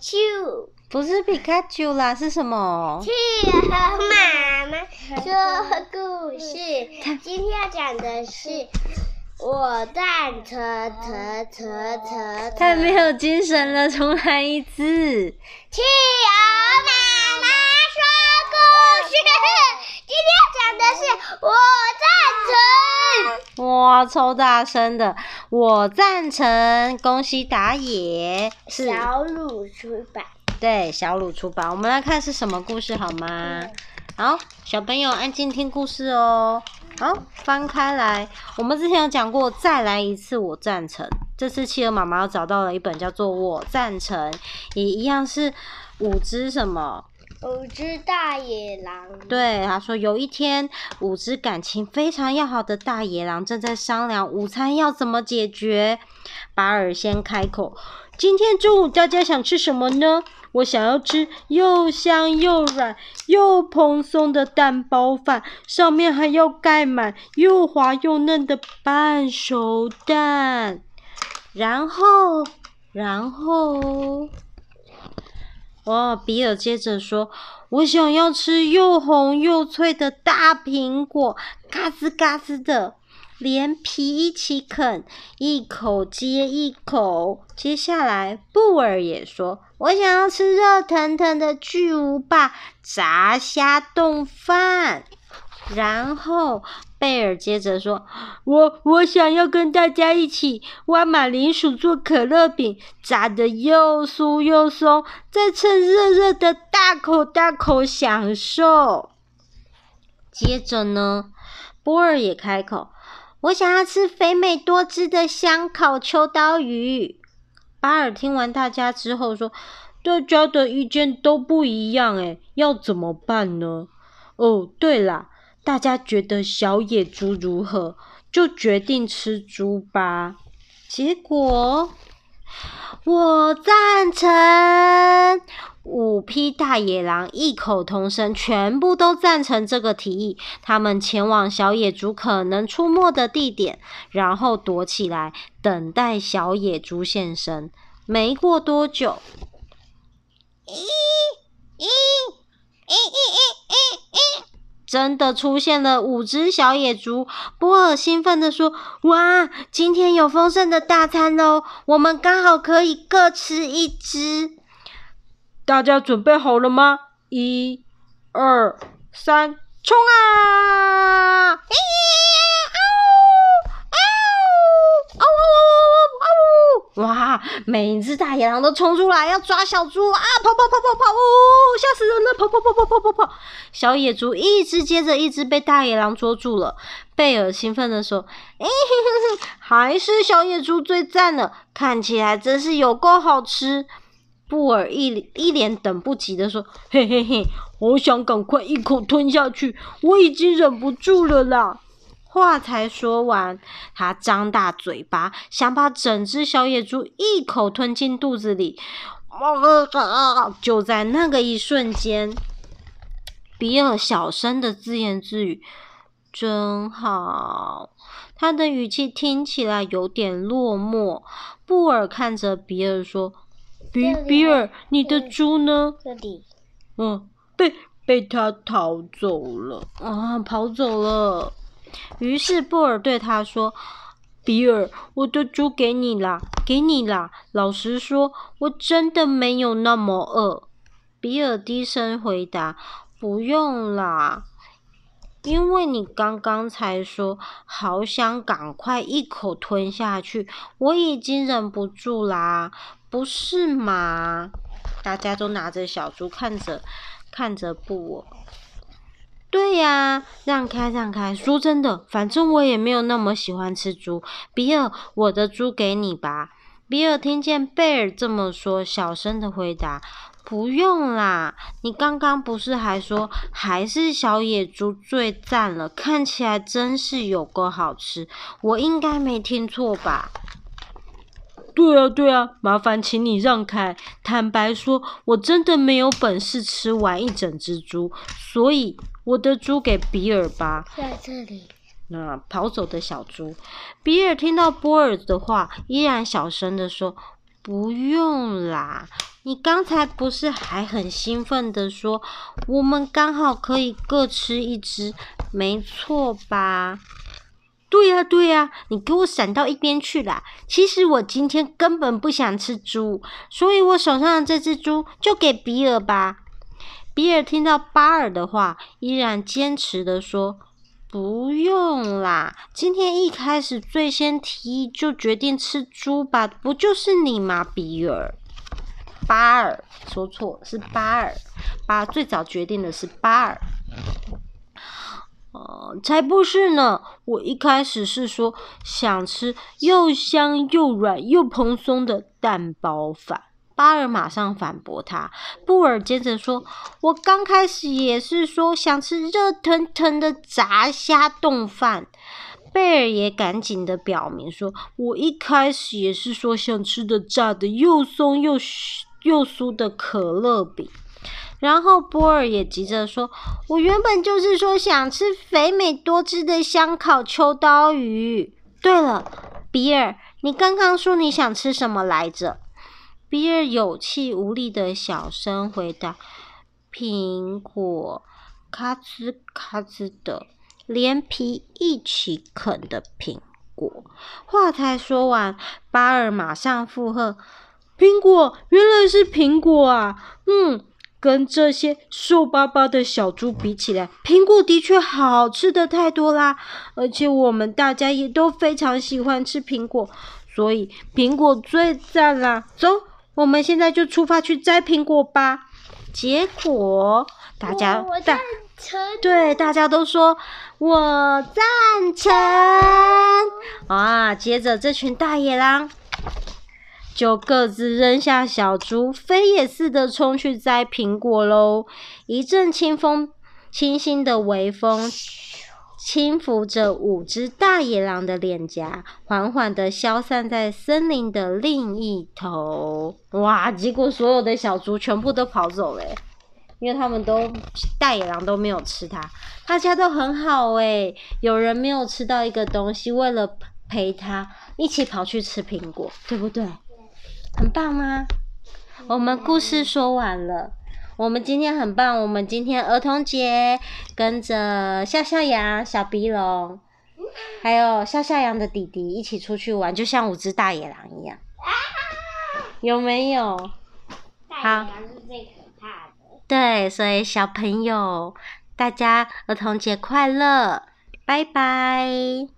丘，不是皮卡丘啦，是什么？企鹅和妈妈说故事。今天要讲的是我蛋壳壳壳壳。太没有精神了，重来一次。企鹅妈妈说故事。今天要讲的是我赞成。哇，超大声的！我赞成，恭喜打野。是小鲁出版。对，小鲁出版。我们来看是什么故事好吗？好，小朋友安静听故事哦。好，翻开来。我们之前有讲过，再来一次，我赞成。这次企鹅妈妈又找到了一本叫做《我赞成》，也一样是五只什么？五只大野狼。对，他说有一天，五只感情非常要好的大野狼正在商量午餐要怎么解决。巴尔先开口：“今天中午大家想吃什么呢？我想要吃又香又软又蓬松的蛋包饭，上面还要盖满又滑又嫩的半熟蛋。然后，然后。”哦，比尔接着说：“我想要吃又红又脆的大苹果，嘎吱嘎吱的，连皮一起啃，一口接一口。”接下来，布尔也说：“我想要吃热腾腾的巨无霸炸虾冻饭。”然后。贝尔接着说：“我我想要跟大家一起挖马铃薯做可乐饼，炸得又酥又松，再趁热热的大口大口享受。”接着呢，波尔也开口：“我想要吃肥美多汁的香烤秋刀鱼。”巴尔听完大家之后说：“大家的意见都不一样，诶，要怎么办呢？”哦，对了。大家觉得小野猪如何？就决定吃猪吧。结果我赞成，五匹大野狼异口同声，全部都赞成这个提议。他们前往小野猪可能出没的地点，然后躲起来，等待小野猪现身。没过多久，咦咦咦咦咦咦咦。真的出现了五只小野猪，波尔兴奋地说：“哇，今天有丰盛的大餐哦！我们刚好可以各吃一只。大家准备好了吗？一、二、三，冲啊！” 哇！每只大野狼都冲出来要抓小猪啊！跑跑跑跑跑！哦，吓死人了！跑跑跑跑跑跑跑！小野猪一只接着一只被大野狼捉住了。贝尔兴奋地说：“哎、欸，还是小野猪最赞了，看起来真是有够好吃。”布尔一一脸等不及地说：“嘿嘿嘿，我想赶快一口吞下去，我已经忍不住了啦。”话才说完，他张大嘴巴，想把整只小野猪一口吞进肚子里。就在那个一瞬间，比尔小声的自言自语：“真好。”他的语气听起来有点落寞。布尔看着比尔说：“比比尔，你的猪呢？”这里。嗯，被被他逃走了啊，跑走了。于是布尔对他说：“比尔，我的猪给你啦，给你啦。老实说，我真的没有那么饿。”比尔低声回答：“不用啦，因为你刚刚才说好想赶快一口吞下去，我已经忍不住啦，不是吗？”大家都拿着小猪看着看着布尔。对呀，让开让开！说真的，反正我也没有那么喜欢吃猪。比尔，我的猪给你吧。比尔听见贝尔这么说，小声的回答：“不用啦，你刚刚不是还说还是小野猪最赞了？看起来真是有够好吃，我应该没听错吧？”对啊，对啊，麻烦请你让开。坦白说，我真的没有本事吃完一整只猪，所以。我的猪给比尔吧，在这里。那跑走的小猪，比尔听到波尔的话，依然小声的说：“不用啦，你刚才不是还很兴奋的说，我们刚好可以各吃一只，没错吧？对呀，对呀，你给我闪到一边去啦！其实我今天根本不想吃猪，所以我手上的这只猪就给比尔吧。比尔听到巴尔的话，依然坚持的说：“不用啦，今天一开始最先提议就决定吃猪吧，不就是你吗？”比尔，巴尔说错，是巴尔，巴最早决定的是巴尔。哦、才不是呢！我一开始是说想吃又香又软又蓬松的蛋包饭。巴尔马上反驳他。布尔接着说：“我刚开始也是说想吃热腾腾的炸虾冻饭。”贝尔也赶紧的表明说：“我一开始也是说想吃的炸的又松又又酥的可乐饼。”然后波尔也急着说：“我原本就是说想吃肥美多汁的香烤秋刀鱼。对了，比尔，你刚刚说你想吃什么来着？”比尔有气无力的小声回答：“苹果，咔吱咔吱的，连皮一起啃的苹果。”话才说完，巴尔马上附和：“苹果，原来是苹果啊！嗯。”跟这些瘦巴巴的小猪比起来，苹果的确好吃的太多啦！而且我们大家也都非常喜欢吃苹果，所以苹果最赞啦！走，我们现在就出发去摘苹果吧。结果大家大对大家都说我赞成啊！接着这群大野狼。就各自扔下小猪，飞也似的冲去摘苹果喽。一阵清风，清新的微风轻抚着五只大野狼的脸颊，缓缓的消散在森林的另一头。哇！结果所有的小猪全部都跑走了，因为他们都大野狼都没有吃它。大家都很好诶，有人没有吃到一个东西，为了陪他一起跑去吃苹果，对不对？很棒吗？我们故事说完了。我们今天很棒。我们今天儿童节，跟着笑笑羊、小鼻龙，还有笑笑羊的弟弟一起出去玩，就像五只大野狼一样。有没有？好。对，所以小朋友，大家儿童节快乐，拜拜。